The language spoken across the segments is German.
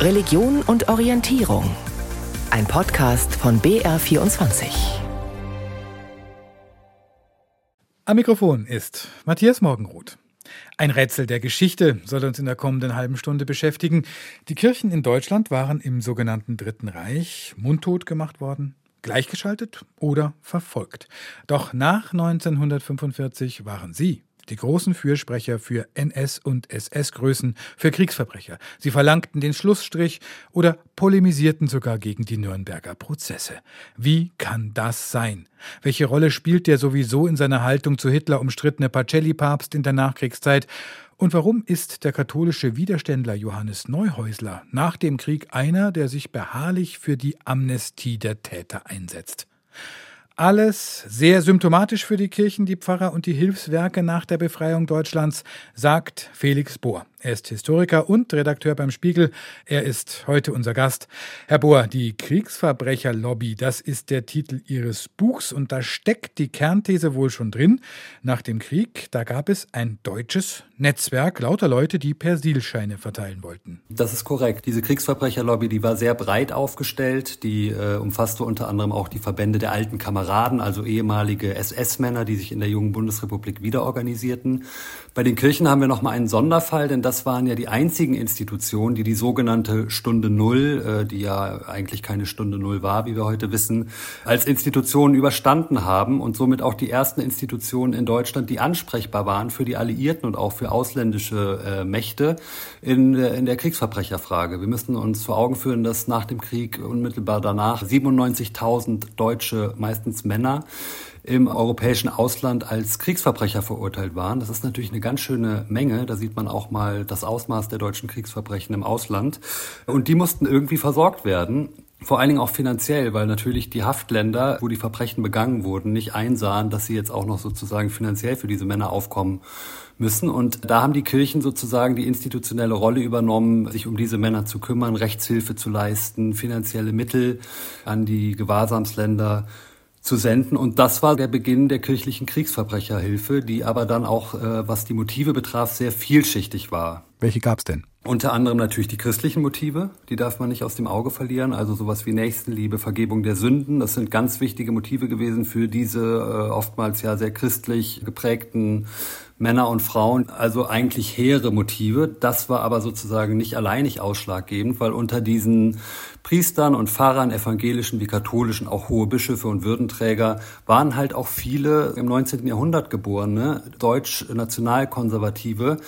Religion und Orientierung. Ein Podcast von BR24. Am Mikrofon ist Matthias Morgenroth. Ein Rätsel der Geschichte soll uns in der kommenden halben Stunde beschäftigen. Die Kirchen in Deutschland waren im sogenannten Dritten Reich mundtot gemacht worden, gleichgeschaltet oder verfolgt. Doch nach 1945 waren sie die großen Fürsprecher für NS- und SS-Größen, für Kriegsverbrecher. Sie verlangten den Schlussstrich oder polemisierten sogar gegen die Nürnberger Prozesse. Wie kann das sein? Welche Rolle spielt der sowieso in seiner Haltung zu Hitler umstrittene Pacelli-Papst in der Nachkriegszeit? Und warum ist der katholische Widerständler Johannes Neuhäusler nach dem Krieg einer, der sich beharrlich für die Amnestie der Täter einsetzt? Alles sehr symptomatisch für die Kirchen, die Pfarrer und die Hilfswerke nach der Befreiung Deutschlands, sagt Felix Bohr. Er ist Historiker und Redakteur beim Spiegel. Er ist heute unser Gast. Herr Bohr, die Kriegsverbrecherlobby, das ist der Titel Ihres Buchs und da steckt die Kernthese wohl schon drin. Nach dem Krieg, da gab es ein deutsches Netzwerk lauter Leute, die Persilscheine verteilen wollten. Das ist korrekt. Diese Kriegsverbrecherlobby, die war sehr breit aufgestellt. Die äh, umfasste unter anderem auch die Verbände der alten Kameraden, also ehemalige SS-Männer, die sich in der jungen Bundesrepublik wiederorganisierten. Bei den Kirchen haben wir noch mal einen Sonderfall, denn das waren ja die einzigen Institutionen, die die sogenannte Stunde Null, äh, die ja eigentlich keine Stunde Null war, wie wir heute wissen, als Institutionen überstanden haben und somit auch die ersten Institutionen in Deutschland, die ansprechbar waren für die Alliierten und auch für ausländische äh, Mächte in, äh, in der Kriegsverbrecherfrage. Wir müssen uns vor Augen führen, dass nach dem Krieg unmittelbar danach 97.000 deutsche, meistens Männer, im europäischen Ausland als Kriegsverbrecher verurteilt waren. Das ist natürlich eine ganz schöne Menge. Da sieht man auch mal das Ausmaß der deutschen Kriegsverbrechen im Ausland. Und die mussten irgendwie versorgt werden. Vor allen Dingen auch finanziell, weil natürlich die Haftländer, wo die Verbrechen begangen wurden, nicht einsahen, dass sie jetzt auch noch sozusagen finanziell für diese Männer aufkommen müssen. Und da haben die Kirchen sozusagen die institutionelle Rolle übernommen, sich um diese Männer zu kümmern, Rechtshilfe zu leisten, finanzielle Mittel an die Gewahrsamsländer zu senden. Und das war der Beginn der kirchlichen Kriegsverbrecherhilfe, die aber dann auch, äh, was die Motive betraf, sehr vielschichtig war. Welche gab's denn? Unter anderem natürlich die christlichen Motive, die darf man nicht aus dem Auge verlieren, also sowas wie Nächstenliebe, Vergebung der Sünden, das sind ganz wichtige Motive gewesen für diese äh, oftmals ja sehr christlich geprägten Männer und Frauen, also eigentlich hehre Motive. Das war aber sozusagen nicht alleinig ausschlaggebend, weil unter diesen Priestern und Pfarrern, evangelischen wie katholischen, auch hohe Bischöfe und Würdenträger, waren halt auch viele im 19. Jahrhundert geborene deutsch-nationalkonservative,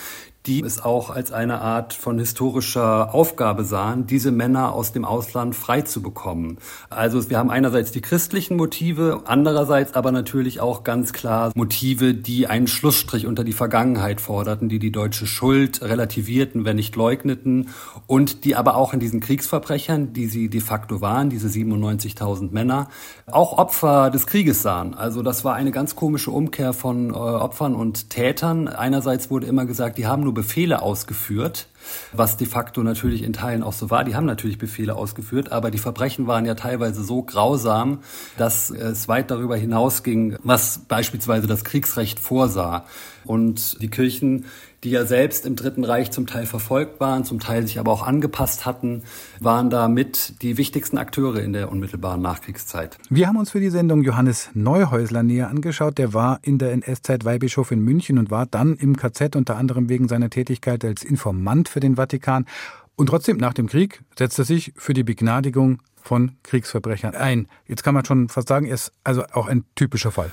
die es auch als eine Art von historischer Aufgabe sahen, diese Männer aus dem Ausland frei zu bekommen. Also wir haben einerseits die christlichen Motive, andererseits aber natürlich auch ganz klar Motive, die einen Schlussstrich unter die Vergangenheit forderten, die die deutsche Schuld relativierten, wenn nicht leugneten und die aber auch in diesen Kriegsverbrechern, die sie de facto waren, diese 97.000 Männer, auch Opfer des Krieges sahen. Also das war eine ganz komische Umkehr von äh, Opfern und Tätern. Einerseits wurde immer gesagt, die haben nur Befehle ausgeführt, was de facto natürlich in Teilen auch so war. Die haben natürlich Befehle ausgeführt, aber die Verbrechen waren ja teilweise so grausam, dass es weit darüber hinausging, was beispielsweise das Kriegsrecht vorsah. Und die Kirchen die ja selbst im Dritten Reich zum Teil verfolgt waren, zum Teil sich aber auch angepasst hatten, waren da mit die wichtigsten Akteure in der unmittelbaren Nachkriegszeit. Wir haben uns für die Sendung Johannes Neuhäusler näher angeschaut. Der war in der NS-Zeit Weihbischof in München und war dann im KZ unter anderem wegen seiner Tätigkeit als Informant für den Vatikan. Und trotzdem, nach dem Krieg setzte er sich für die Begnadigung von Kriegsverbrechern ein. Jetzt kann man schon fast sagen, er ist also auch ein typischer Fall.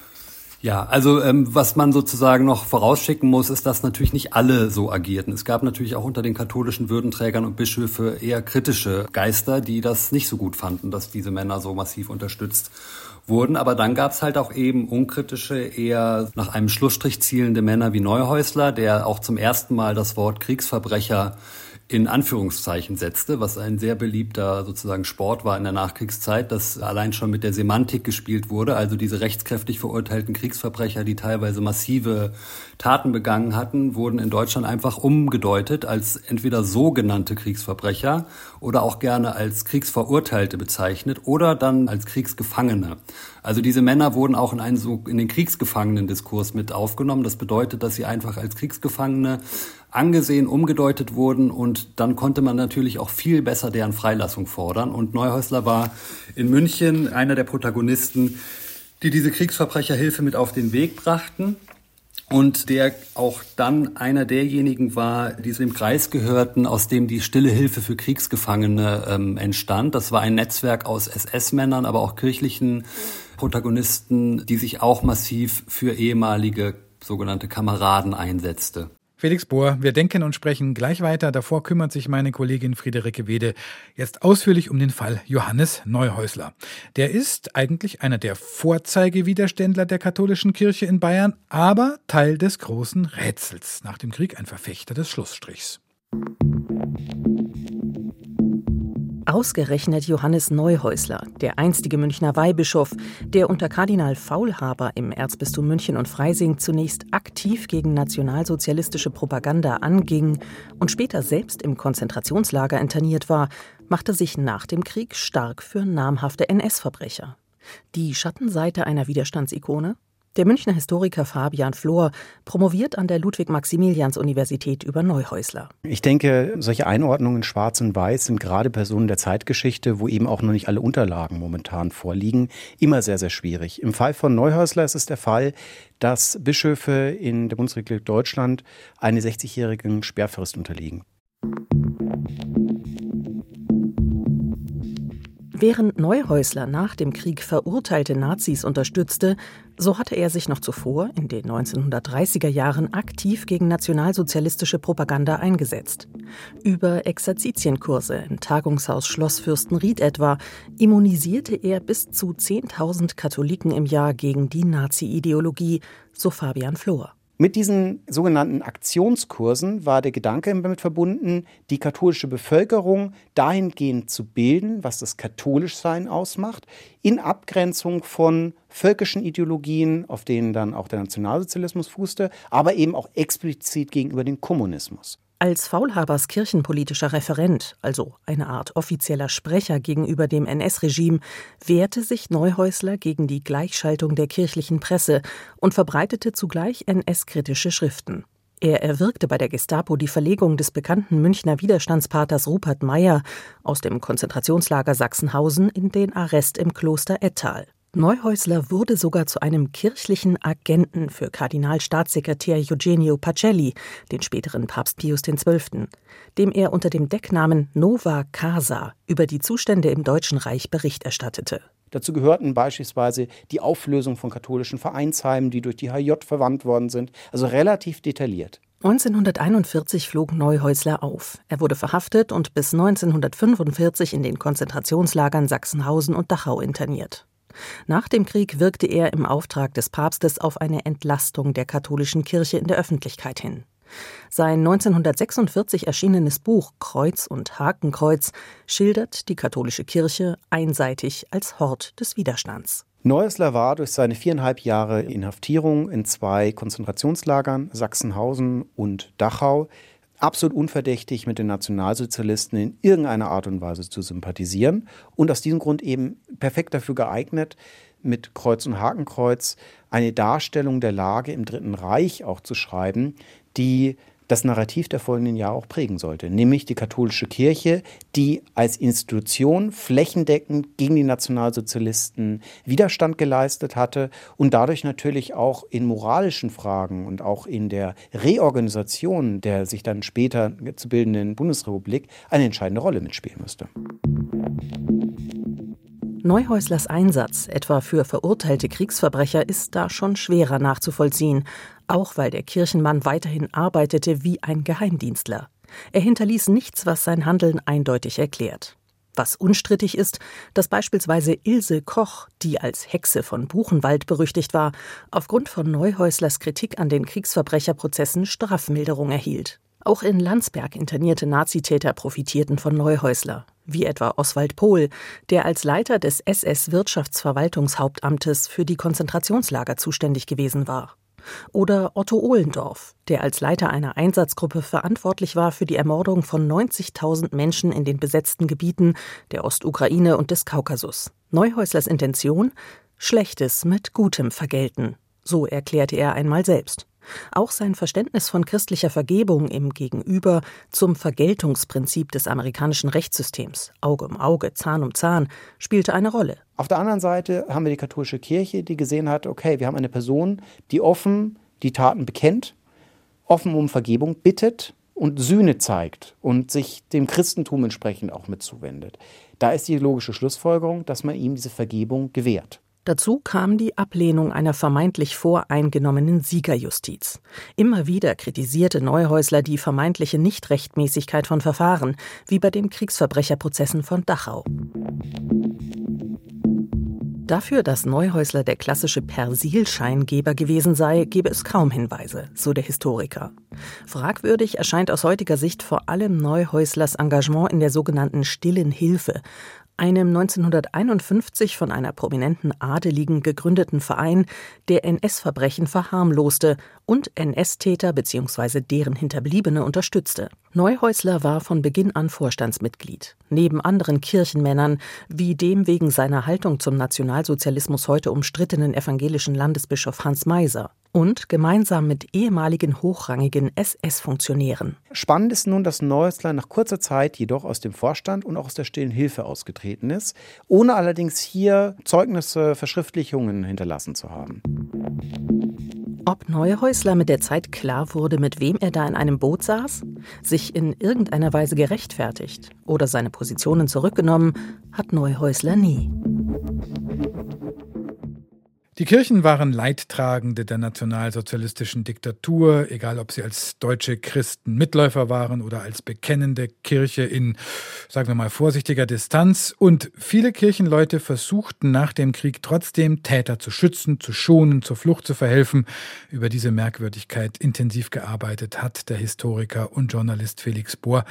Ja, also ähm, was man sozusagen noch vorausschicken muss, ist, dass natürlich nicht alle so agierten. Es gab natürlich auch unter den katholischen Würdenträgern und Bischöfe eher kritische Geister, die das nicht so gut fanden, dass diese Männer so massiv unterstützt wurden. Aber dann gab es halt auch eben unkritische, eher nach einem Schlussstrich zielende Männer wie Neuhäusler, der auch zum ersten Mal das Wort Kriegsverbrecher in Anführungszeichen setzte, was ein sehr beliebter sozusagen Sport war in der Nachkriegszeit, dass allein schon mit der Semantik gespielt wurde, also diese rechtskräftig verurteilten Kriegsverbrecher, die teilweise massive Taten begangen hatten, wurden in Deutschland einfach umgedeutet als entweder sogenannte Kriegsverbrecher oder auch gerne als Kriegsverurteilte bezeichnet oder dann als Kriegsgefangene. Also diese Männer wurden auch in einen so in den Kriegsgefangenendiskurs mit aufgenommen. Das bedeutet, dass sie einfach als Kriegsgefangene angesehen, umgedeutet wurden und dann konnte man natürlich auch viel besser deren Freilassung fordern. Und Neuhäusler war in München einer der Protagonisten, die diese Kriegsverbrecherhilfe mit auf den Weg brachten und der auch dann einer derjenigen war, die zu dem Kreis gehörten, aus dem die Stille Hilfe für Kriegsgefangene ähm, entstand. Das war ein Netzwerk aus SS-Männern, aber auch kirchlichen Protagonisten, die sich auch massiv für ehemalige sogenannte Kameraden einsetzte. Felix Bohr, wir denken und sprechen gleich weiter. Davor kümmert sich meine Kollegin Friederike Wede jetzt ausführlich um den Fall Johannes Neuhäusler. Der ist eigentlich einer der Vorzeigewiderständler der katholischen Kirche in Bayern, aber Teil des großen Rätsels. Nach dem Krieg ein Verfechter des Schlussstrichs. Ausgerechnet Johannes Neuhäusler, der einstige Münchner Weihbischof, der unter Kardinal Faulhaber im Erzbistum München und Freising zunächst aktiv gegen nationalsozialistische Propaganda anging und später selbst im Konzentrationslager interniert war, machte sich nach dem Krieg stark für namhafte NS-Verbrecher. Die Schattenseite einer Widerstandsikone? Der Münchner Historiker Fabian Flohr promoviert an der Ludwig-Maximilians-Universität über Neuhäusler. Ich denke, solche Einordnungen schwarz und weiß sind gerade Personen der Zeitgeschichte, wo eben auch noch nicht alle Unterlagen momentan vorliegen, immer sehr, sehr schwierig. Im Fall von Neuhäusler ist es der Fall, dass Bischöfe in der Bundesrepublik Deutschland eine 60-jährigen Sperrfrist unterliegen. Während Neuhäusler nach dem Krieg verurteilte Nazis unterstützte, so hatte er sich noch zuvor in den 1930er Jahren aktiv gegen nationalsozialistische Propaganda eingesetzt. Über Exerzitienkurse im Tagungshaus Schloss Fürstenried etwa immunisierte er bis zu 10.000 Katholiken im Jahr gegen die Nazi-Ideologie, so Fabian Flohr. Mit diesen sogenannten Aktionskursen war der Gedanke damit verbunden, die katholische Bevölkerung dahingehend zu bilden, was das Katholischsein ausmacht, in Abgrenzung von völkischen Ideologien, auf denen dann auch der Nationalsozialismus fußte, aber eben auch explizit gegenüber dem Kommunismus. Als Faulhabers kirchenpolitischer Referent, also eine Art offizieller Sprecher gegenüber dem NS-Regime, wehrte sich Neuhäusler gegen die Gleichschaltung der kirchlichen Presse und verbreitete zugleich NS-kritische Schriften. Er erwirkte bei der Gestapo die Verlegung des bekannten Münchner Widerstandspaters Rupert Meyer aus dem Konzentrationslager Sachsenhausen in den Arrest im Kloster Ettal. Neuhäusler wurde sogar zu einem kirchlichen Agenten für Kardinalstaatssekretär Eugenio Pacelli, den späteren Papst Pius XII., dem er unter dem Decknamen Nova Casa über die Zustände im Deutschen Reich Bericht erstattete. Dazu gehörten beispielsweise die Auflösung von katholischen Vereinsheimen, die durch die HJ verwandt worden sind, also relativ detailliert. 1941 flog Neuhäusler auf. Er wurde verhaftet und bis 1945 in den Konzentrationslagern Sachsenhausen und Dachau interniert. Nach dem Krieg wirkte er im Auftrag des Papstes auf eine Entlastung der katholischen Kirche in der Öffentlichkeit hin. Sein 1946 erschienenes Buch Kreuz und Hakenkreuz schildert die katholische Kirche einseitig als Hort des Widerstands. Neuesler war durch seine viereinhalb Jahre Inhaftierung in zwei Konzentrationslagern, Sachsenhausen und Dachau, absolut unverdächtig mit den Nationalsozialisten in irgendeiner Art und Weise zu sympathisieren und aus diesem Grund eben perfekt dafür geeignet, mit Kreuz und Hakenkreuz eine Darstellung der Lage im Dritten Reich auch zu schreiben, die das Narrativ der folgenden Jahre auch prägen sollte, nämlich die katholische Kirche, die als Institution flächendeckend gegen die Nationalsozialisten Widerstand geleistet hatte und dadurch natürlich auch in moralischen Fragen und auch in der Reorganisation der sich dann später zu bildenden Bundesrepublik eine entscheidende Rolle mitspielen müsste. Neuhäuslers Einsatz, etwa für verurteilte Kriegsverbrecher, ist da schon schwerer nachzuvollziehen, auch weil der Kirchenmann weiterhin arbeitete wie ein Geheimdienstler. Er hinterließ nichts, was sein Handeln eindeutig erklärt. Was unstrittig ist, dass beispielsweise Ilse Koch, die als Hexe von Buchenwald berüchtigt war, aufgrund von Neuhäuslers Kritik an den Kriegsverbrecherprozessen Strafmilderung erhielt. Auch in Landsberg internierte Nazitäter profitierten von Neuhäusler wie etwa Oswald Pohl, der als Leiter des SS-Wirtschaftsverwaltungshauptamtes für die Konzentrationslager zuständig gewesen war. Oder Otto Ohlendorf, der als Leiter einer Einsatzgruppe verantwortlich war für die Ermordung von 90.000 Menschen in den besetzten Gebieten der Ostukraine und des Kaukasus. Neuhäuslers Intention? Schlechtes mit Gutem vergelten. So erklärte er einmal selbst. Auch sein Verständnis von christlicher Vergebung im Gegenüber zum Vergeltungsprinzip des amerikanischen Rechtssystems, Auge um Auge, Zahn um Zahn, spielte eine Rolle. Auf der anderen Seite haben wir die katholische Kirche, die gesehen hat, okay, wir haben eine Person, die offen die Taten bekennt, offen um Vergebung bittet und Sühne zeigt und sich dem Christentum entsprechend auch mit zuwendet. Da ist die logische Schlussfolgerung, dass man ihm diese Vergebung gewährt. Dazu kam die Ablehnung einer vermeintlich voreingenommenen Siegerjustiz. Immer wieder kritisierte Neuhäusler die vermeintliche Nichtrechtmäßigkeit von Verfahren, wie bei den Kriegsverbrecherprozessen von Dachau. Dafür, dass Neuhäusler der klassische Persilscheingeber gewesen sei, gebe es kaum Hinweise, so der Historiker. Fragwürdig erscheint aus heutiger Sicht vor allem Neuhäuslers Engagement in der sogenannten Stillen Hilfe, einem 1951 von einer prominenten Adeligen gegründeten Verein, der NS-Verbrechen verharmloste und NS-Täter bzw. deren Hinterbliebene unterstützte. Neuhäusler war von Beginn an Vorstandsmitglied. Neben anderen Kirchenmännern, wie dem wegen seiner Haltung zum Nationalsozialismus heute umstrittenen evangelischen Landesbischof Hans Meiser und gemeinsam mit ehemaligen hochrangigen SS-Funktionären. Spannend ist nun, dass Neuhäusler nach kurzer Zeit jedoch aus dem Vorstand und auch aus der stillen Hilfe ausgetreten ist, ohne allerdings hier Zeugnisse, Verschriftlichungen hinterlassen zu haben. Ob Neuhäusler mit der Zeit klar wurde, mit wem er da in einem Boot saß, sich in irgendeiner Weise gerechtfertigt oder seine Positionen zurückgenommen, hat Neuhäusler nie. Die Kirchen waren Leidtragende der nationalsozialistischen Diktatur, egal ob sie als deutsche Christen Mitläufer waren oder als bekennende Kirche in, sagen wir mal, vorsichtiger Distanz. Und viele Kirchenleute versuchten nach dem Krieg trotzdem Täter zu schützen, zu schonen, zur Flucht zu verhelfen. Über diese Merkwürdigkeit intensiv gearbeitet hat der Historiker und Journalist Felix Bohr.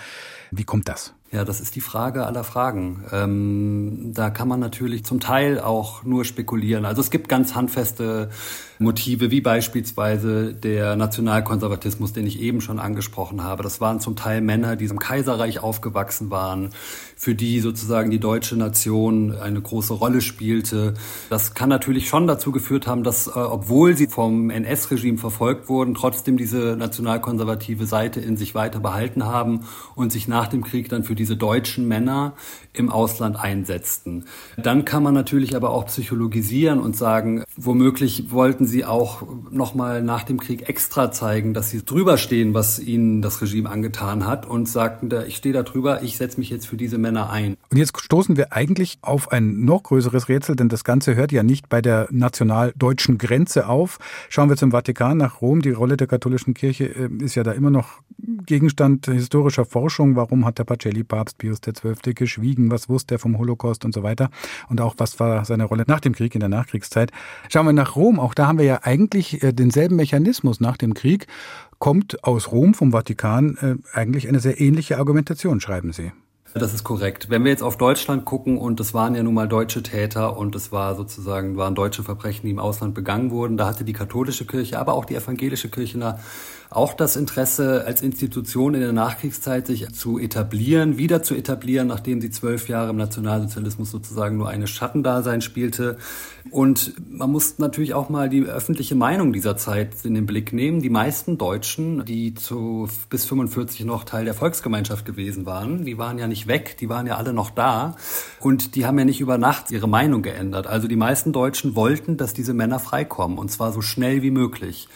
Wie kommt das? Ja, das ist die Frage aller Fragen. Ähm, da kann man natürlich zum Teil auch nur spekulieren. Also es gibt ganz handfeste Motive, wie beispielsweise der Nationalkonservatismus, den ich eben schon angesprochen habe. Das waren zum Teil Männer, die im Kaiserreich aufgewachsen waren, für die sozusagen die deutsche Nation eine große Rolle spielte. Das kann natürlich schon dazu geführt haben, dass, äh, obwohl sie vom NS-Regime verfolgt wurden, trotzdem diese nationalkonservative Seite in sich weiter behalten haben und sich nach dem Krieg dann für diese deutschen Männer im Ausland einsetzten. Dann kann man natürlich aber auch psychologisieren und sagen, womöglich wollten sie auch nochmal nach dem Krieg extra zeigen, dass sie drüber stehen, was ihnen das Regime angetan hat und sagten, ich stehe da drüber, ich setze mich jetzt für diese Männer ein. Und jetzt stoßen wir eigentlich auf ein noch größeres Rätsel, denn das Ganze hört ja nicht bei der national-deutschen Grenze auf. Schauen wir zum Vatikan nach Rom. Die Rolle der katholischen Kirche äh, ist ja da immer noch Gegenstand historischer Forschung. Warum hat der Pacelli-Papst Pius XII. geschwiegen? Was wusste er vom Holocaust und so weiter? Und auch, was war seine Rolle nach dem Krieg, in der Nachkriegszeit? Schauen wir nach Rom. Auch da haben wir ja eigentlich äh, denselben Mechanismus nach dem Krieg. Kommt aus Rom, vom Vatikan, äh, eigentlich eine sehr ähnliche Argumentation, schreiben Sie. Das ist korrekt. Wenn wir jetzt auf Deutschland gucken und es waren ja nun mal deutsche Täter und es war sozusagen waren deutsche Verbrechen, die im Ausland begangen wurden, da hatte die katholische Kirche, aber auch die evangelische Kirche eine auch das Interesse als Institution in der Nachkriegszeit sich zu etablieren, wieder zu etablieren, nachdem sie zwölf Jahre im Nationalsozialismus sozusagen nur eine Schattendasein spielte. Und man muss natürlich auch mal die öffentliche Meinung dieser Zeit in den Blick nehmen. Die meisten Deutschen, die zu bis 45 noch Teil der Volksgemeinschaft gewesen waren, die waren ja nicht weg, die waren ja alle noch da und die haben ja nicht über Nacht ihre Meinung geändert. Also die meisten Deutschen wollten, dass diese Männer freikommen und zwar so schnell wie möglich.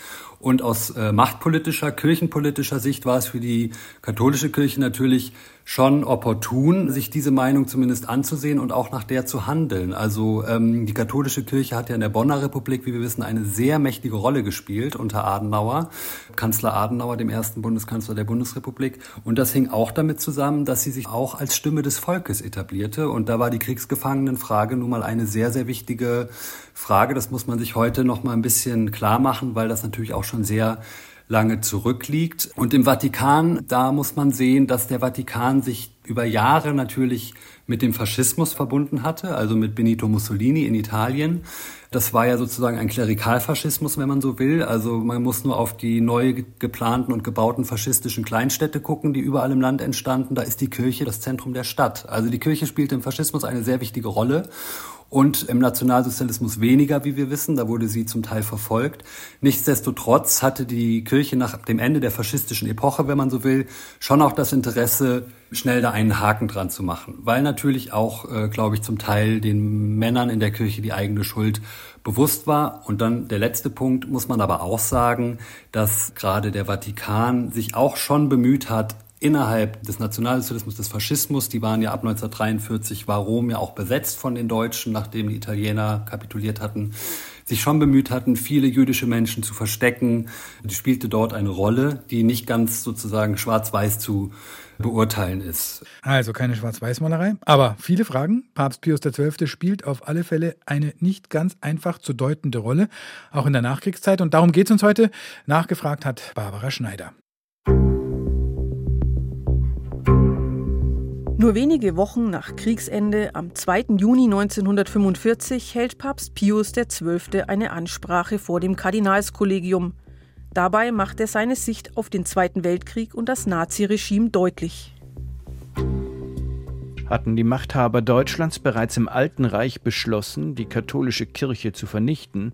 Und aus äh, machtpolitischer, kirchenpolitischer Sicht war es für die katholische Kirche natürlich schon opportun, sich diese Meinung zumindest anzusehen und auch nach der zu handeln. Also ähm, die katholische Kirche hat ja in der Bonner Republik, wie wir wissen, eine sehr mächtige Rolle gespielt unter Adenauer, Kanzler Adenauer, dem ersten Bundeskanzler der Bundesrepublik. Und das hing auch damit zusammen, dass sie sich auch als Stimme des Volkes etablierte. Und da war die Kriegsgefangenenfrage nun mal eine sehr, sehr wichtige Frage. Das muss man sich heute noch mal ein bisschen klar machen, weil das natürlich auch schon sehr lange zurückliegt. Und im Vatikan, da muss man sehen, dass der Vatikan sich über Jahre natürlich mit dem Faschismus verbunden hatte, also mit Benito Mussolini in Italien. Das war ja sozusagen ein Klerikalfaschismus, wenn man so will. Also man muss nur auf die neu geplanten und gebauten faschistischen Kleinstädte gucken, die überall im Land entstanden. Da ist die Kirche das Zentrum der Stadt. Also die Kirche spielt im Faschismus eine sehr wichtige Rolle. Und im Nationalsozialismus weniger, wie wir wissen. Da wurde sie zum Teil verfolgt. Nichtsdestotrotz hatte die Kirche nach dem Ende der faschistischen Epoche, wenn man so will, schon auch das Interesse, schnell da einen Haken dran zu machen, weil natürlich auch, äh, glaube ich, zum Teil den Männern in der Kirche die eigene Schuld bewusst war. Und dann der letzte Punkt muss man aber auch sagen, dass gerade der Vatikan sich auch schon bemüht hat, innerhalb des Nationalsozialismus, des Faschismus, die waren ja ab 1943, war Rom ja auch besetzt von den Deutschen, nachdem die Italiener kapituliert hatten, sich schon bemüht hatten, viele jüdische Menschen zu verstecken. Die spielte dort eine Rolle, die nicht ganz sozusagen schwarz-weiß zu beurteilen ist. Also keine Schwarz-Weiß-Malerei, aber viele Fragen. Papst Pius XII. spielt auf alle Fälle eine nicht ganz einfach zu deutende Rolle, auch in der Nachkriegszeit. Und darum geht es uns heute. Nachgefragt hat Barbara Schneider. Nur wenige Wochen nach Kriegsende, am 2. Juni 1945, hält Papst Pius XII. eine Ansprache vor dem Kardinalskollegium. Dabei macht er seine Sicht auf den Zweiten Weltkrieg und das Naziregime deutlich. Hatten die Machthaber Deutschlands bereits im Alten Reich beschlossen, die katholische Kirche zu vernichten,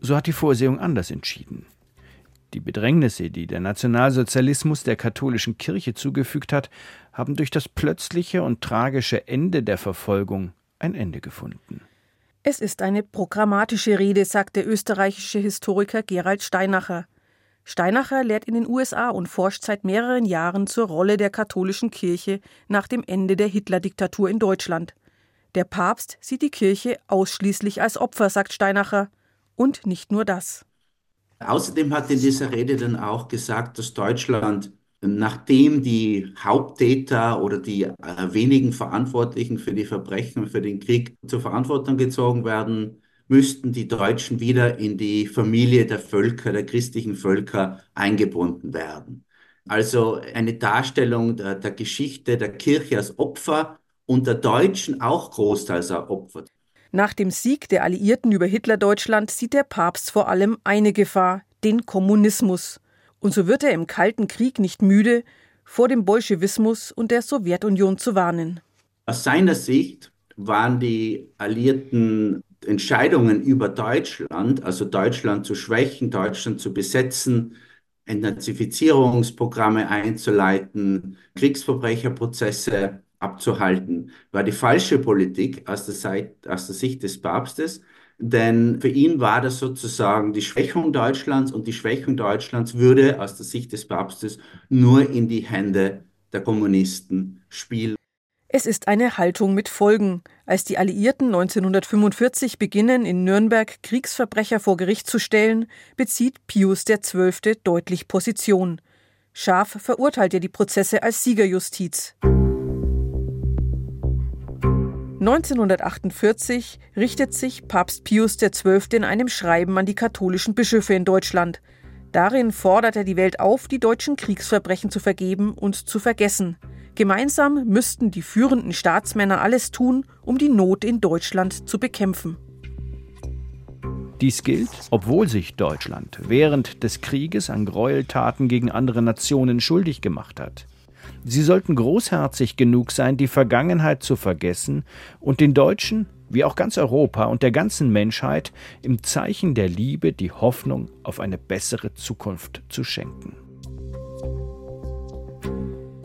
so hat die Vorsehung anders entschieden. Die Bedrängnisse, die der Nationalsozialismus der katholischen Kirche zugefügt hat, haben durch das plötzliche und tragische Ende der Verfolgung ein Ende gefunden. Es ist eine programmatische Rede, sagt der österreichische Historiker Gerald Steinacher. Steinacher lehrt in den USA und forscht seit mehreren Jahren zur Rolle der katholischen Kirche nach dem Ende der Hitler-Diktatur in Deutschland. Der Papst sieht die Kirche ausschließlich als Opfer, sagt Steinacher. Und nicht nur das. Außerdem hat in dieser Rede dann auch gesagt, dass Deutschland nachdem die Haupttäter oder die äh, wenigen Verantwortlichen für die Verbrechen, für den Krieg zur Verantwortung gezogen werden, müssten die Deutschen wieder in die Familie der Völker, der christlichen Völker eingebunden werden. Also eine Darstellung der, der Geschichte der Kirche als Opfer und der Deutschen auch großteils als Opfer. Nach dem Sieg der Alliierten über Hitlerdeutschland sieht der Papst vor allem eine Gefahr, den Kommunismus. Und so wird er im Kalten Krieg nicht müde, vor dem Bolschewismus und der Sowjetunion zu warnen. Aus seiner Sicht waren die Alliierten Entscheidungen über Deutschland, also Deutschland zu schwächen, Deutschland zu besetzen, Entnazifizierungsprogramme einzuleiten, Kriegsverbrecherprozesse abzuhalten, war die falsche Politik aus der, Seite, aus der Sicht des Papstes. Denn für ihn war das sozusagen die Schwächung Deutschlands und die Schwächung Deutschlands würde aus der Sicht des Papstes nur in die Hände der Kommunisten spielen. Es ist eine Haltung mit Folgen. Als die Alliierten 1945 beginnen, in Nürnberg Kriegsverbrecher vor Gericht zu stellen, bezieht Pius XII. deutlich Position. Scharf verurteilt er die Prozesse als Siegerjustiz. 1948 richtet sich Papst Pius XII. in einem Schreiben an die katholischen Bischöfe in Deutschland. Darin fordert er die Welt auf, die deutschen Kriegsverbrechen zu vergeben und zu vergessen. Gemeinsam müssten die führenden Staatsmänner alles tun, um die Not in Deutschland zu bekämpfen. Dies gilt, obwohl sich Deutschland während des Krieges an Gräueltaten gegen andere Nationen schuldig gemacht hat. Sie sollten großherzig genug sein, die Vergangenheit zu vergessen und den Deutschen, wie auch ganz Europa und der ganzen Menschheit, im Zeichen der Liebe die Hoffnung auf eine bessere Zukunft zu schenken.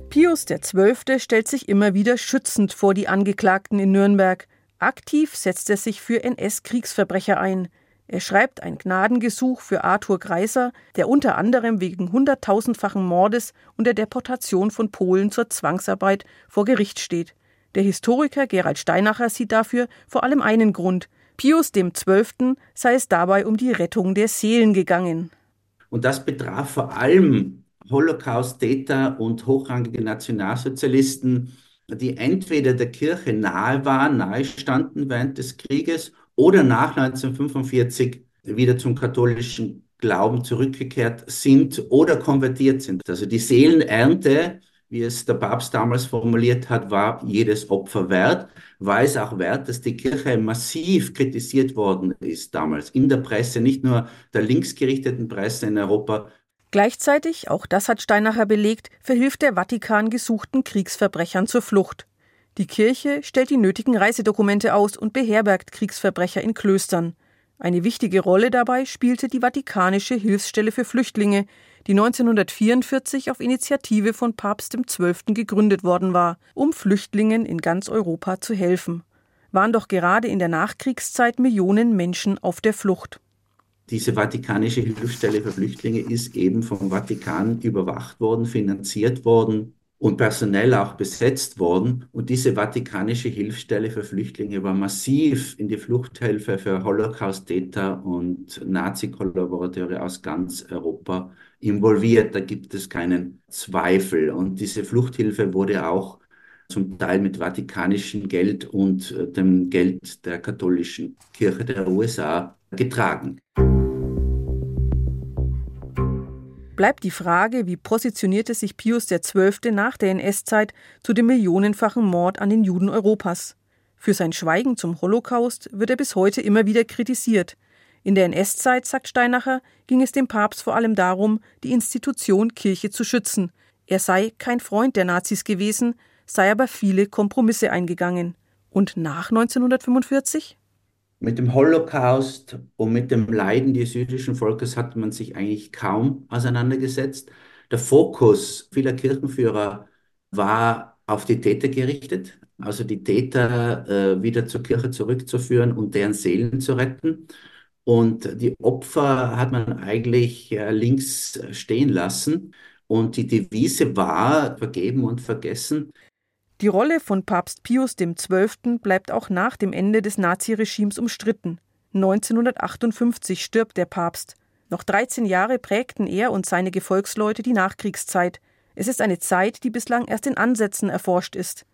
Pius XII. stellt sich immer wieder schützend vor die Angeklagten in Nürnberg. Aktiv setzt er sich für NS-Kriegsverbrecher ein. Er schreibt ein Gnadengesuch für Arthur Greiser, der unter anderem wegen hunderttausendfachen Mordes und der Deportation von Polen zur Zwangsarbeit vor Gericht steht. Der Historiker Gerald Steinacher sieht dafür vor allem einen Grund. Pius XII. sei es dabei um die Rettung der Seelen gegangen. Und das betraf vor allem Holocaust-Täter und hochrangige Nationalsozialisten, die entweder der Kirche nahe waren, nahe standen während des Krieges oder nach 1945 wieder zum katholischen Glauben zurückgekehrt sind oder konvertiert sind. Also die Seelenernte, wie es der Papst damals formuliert hat, war jedes Opfer wert, war es auch wert, dass die Kirche massiv kritisiert worden ist damals in der Presse, nicht nur der linksgerichteten Presse in Europa. Gleichzeitig, auch das hat Steinacher belegt, verhilft der Vatikan gesuchten Kriegsverbrechern zur Flucht. Die Kirche stellt die nötigen Reisedokumente aus und beherbergt Kriegsverbrecher in Klöstern. Eine wichtige Rolle dabei spielte die Vatikanische Hilfsstelle für Flüchtlinge, die 1944 auf Initiative von Papst XII. gegründet worden war, um Flüchtlingen in ganz Europa zu helfen. Waren doch gerade in der Nachkriegszeit Millionen Menschen auf der Flucht. Diese Vatikanische Hilfsstelle für Flüchtlinge ist eben vom Vatikan überwacht worden, finanziert worden und personell auch besetzt worden. Und diese Vatikanische Hilfsstelle für Flüchtlinge war massiv in die Fluchthilfe für Holocaust-Täter und Nazi-Kollaborateure aus ganz Europa involviert. Da gibt es keinen Zweifel. Und diese Fluchthilfe wurde auch zum Teil mit vatikanischem Geld und äh, dem Geld der katholischen Kirche der USA getragen. Bleibt die Frage, wie positionierte sich Pius XII. nach der NS-Zeit zu dem millionenfachen Mord an den Juden Europas. Für sein Schweigen zum Holocaust wird er bis heute immer wieder kritisiert. In der NS-Zeit, sagt Steinacher, ging es dem Papst vor allem darum, die Institution Kirche zu schützen. Er sei kein Freund der Nazis gewesen, sei aber viele Kompromisse eingegangen. Und nach 1945? Mit dem Holocaust und mit dem Leiden des jüdischen Volkes hat man sich eigentlich kaum auseinandergesetzt. Der Fokus vieler Kirchenführer war auf die Täter gerichtet, also die Täter äh, wieder zur Kirche zurückzuführen und deren Seelen zu retten. Und die Opfer hat man eigentlich äh, links stehen lassen. Und die Devise war vergeben und vergessen. Die Rolle von Papst Pius XII. bleibt auch nach dem Ende des Naziregimes umstritten. 1958 stirbt der Papst. Noch 13 Jahre prägten er und seine Gefolgsleute die Nachkriegszeit. Es ist eine Zeit, die bislang erst in Ansätzen erforscht ist.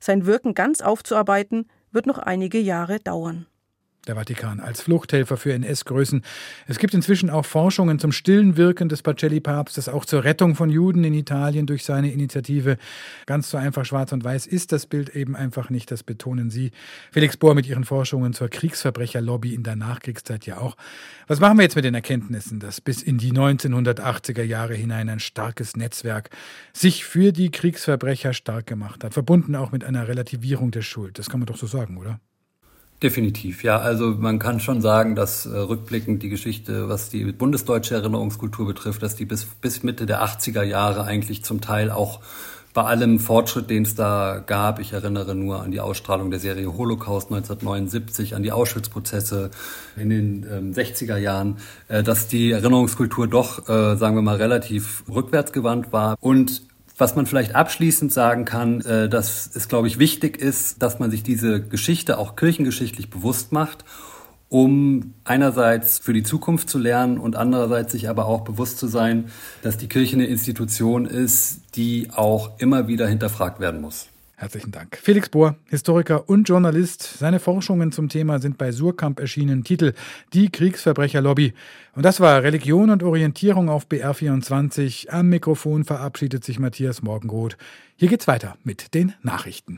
Sein Wirken ganz aufzuarbeiten, wird noch einige Jahre dauern der Vatikan als Fluchthelfer für NS-Größen. Es gibt inzwischen auch Forschungen zum stillen Wirken des Pacelli-Papstes, auch zur Rettung von Juden in Italien durch seine Initiative. Ganz so einfach schwarz und weiß ist das Bild eben einfach nicht, das betonen Sie. Felix Bohr mit Ihren Forschungen zur Kriegsverbrecherlobby in der Nachkriegszeit ja auch. Was machen wir jetzt mit den Erkenntnissen, dass bis in die 1980er Jahre hinein ein starkes Netzwerk sich für die Kriegsverbrecher stark gemacht hat, verbunden auch mit einer Relativierung der Schuld? Das kann man doch so sagen, oder? Definitiv, ja. Also man kann schon sagen, dass äh, rückblickend die Geschichte, was die bundesdeutsche Erinnerungskultur betrifft, dass die bis, bis Mitte der 80er Jahre eigentlich zum Teil auch bei allem Fortschritt, den es da gab, ich erinnere nur an die Ausstrahlung der Serie Holocaust 1979, an die Auschwitz-Prozesse in den ähm, 60er Jahren, äh, dass die Erinnerungskultur doch, äh, sagen wir mal, relativ rückwärtsgewandt war und was man vielleicht abschließend sagen kann, äh, dass es, glaube ich, wichtig ist, dass man sich diese Geschichte auch kirchengeschichtlich bewusst macht, um einerseits für die Zukunft zu lernen und andererseits sich aber auch bewusst zu sein, dass die Kirche eine Institution ist, die auch immer wieder hinterfragt werden muss. Herzlichen Dank. Felix Bohr, Historiker und Journalist. Seine Forschungen zum Thema sind bei Surkamp erschienen. Titel Die Kriegsverbrecherlobby. Und das war Religion und Orientierung auf BR24. Am Mikrofon verabschiedet sich Matthias Morgenroth. Hier geht's weiter mit den Nachrichten.